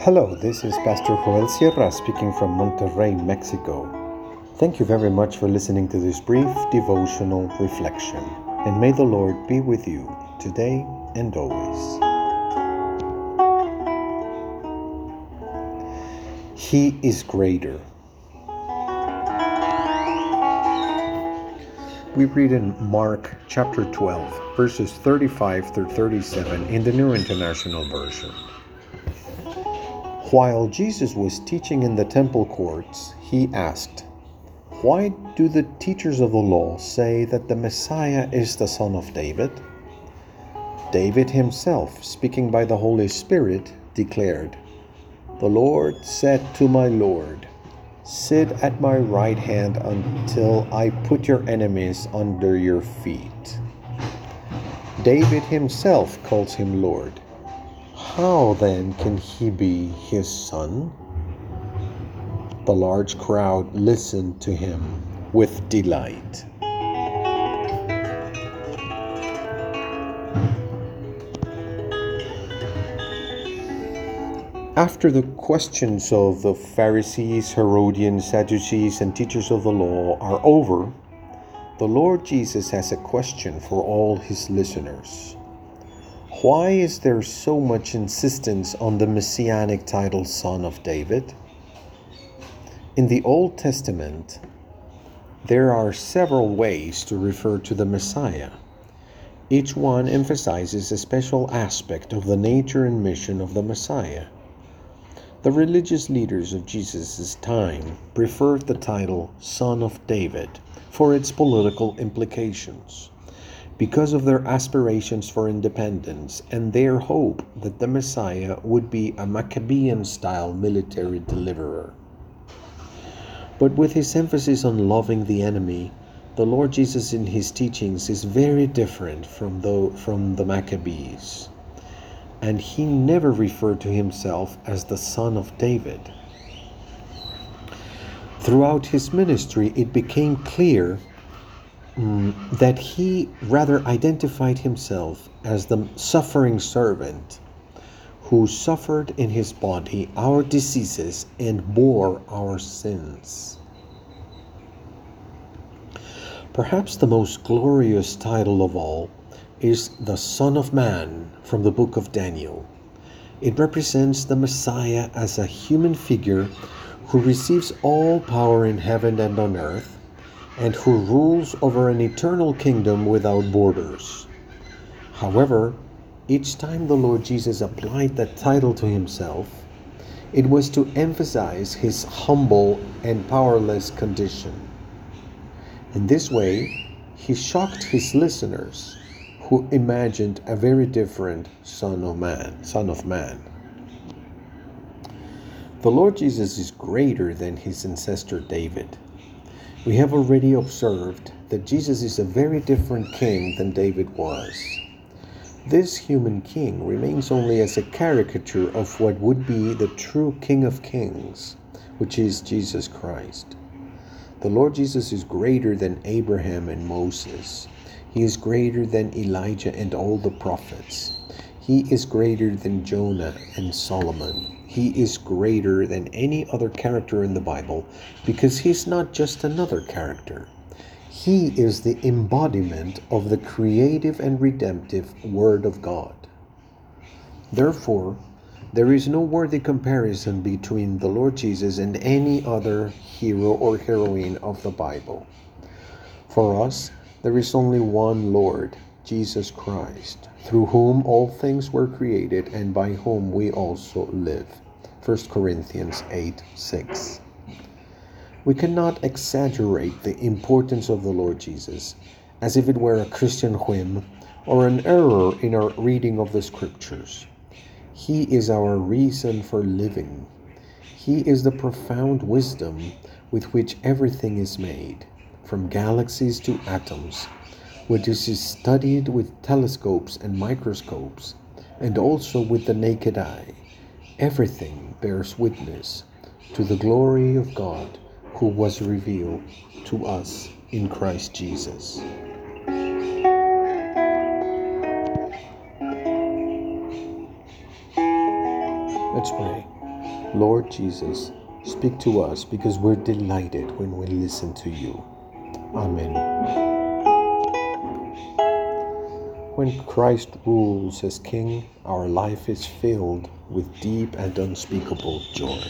Hello, this is Pastor Joel Sierra speaking from Monterrey, Mexico. Thank you very much for listening to this brief devotional reflection, and may the Lord be with you today and always. He is greater. We read in Mark chapter 12, verses 35 through 37 in the New International Version. While Jesus was teaching in the temple courts, he asked, Why do the teachers of the law say that the Messiah is the son of David? David himself, speaking by the Holy Spirit, declared, The Lord said to my Lord, Sit at my right hand until I put your enemies under your feet. David himself calls him Lord. How then can he be his son? The large crowd listened to him with delight. After the questions of the Pharisees, Herodians, Sadducees, and teachers of the law are over, the Lord Jesus has a question for all his listeners. Why is there so much insistence on the messianic title Son of David? In the Old Testament, there are several ways to refer to the Messiah. Each one emphasizes a special aspect of the nature and mission of the Messiah. The religious leaders of Jesus' time preferred the title Son of David for its political implications because of their aspirations for independence and their hope that the Messiah would be a Maccabean style military deliverer. But with his emphasis on loving the enemy, the Lord Jesus in his teachings is very different from the, from the Maccabees and he never referred to himself as the son of David. Throughout his ministry, it became clear um, that he rather identified himself as the suffering servant who suffered in his body our diseases and bore our sins. Perhaps the most glorious title of all is the Son of Man from the book of Daniel. It represents the Messiah as a human figure who receives all power in heaven and on earth and who rules over an eternal kingdom without borders. However, each time the Lord Jesus applied that title to himself, it was to emphasize his humble and powerless condition. In this way, he shocked his listeners who imagined a very different son of man, son of man. The Lord Jesus is greater than his ancestor David. We have already observed that Jesus is a very different king than David was. This human king remains only as a caricature of what would be the true King of Kings, which is Jesus Christ. The Lord Jesus is greater than Abraham and Moses. He is greater than Elijah and all the prophets. He is greater than Jonah and Solomon. He is greater than any other character in the Bible because he's not just another character. He is the embodiment of the creative and redemptive Word of God. Therefore, there is no worthy comparison between the Lord Jesus and any other hero or heroine of the Bible. For us, there is only one Lord, Jesus Christ, through whom all things were created and by whom we also live. 1 Corinthians 8 6. We cannot exaggerate the importance of the Lord Jesus as if it were a Christian whim or an error in our reading of the Scriptures. He is our reason for living. He is the profound wisdom with which everything is made from galaxies to atoms, which is studied with telescopes and microscopes, and also with the naked eye. Everything bears witness to the glory of God who was revealed to us in Christ Jesus. Let's pray. Lord Jesus, speak to us because we're delighted when we listen to you. Amen. When Christ rules as King, our life is filled with deep and unspeakable joy.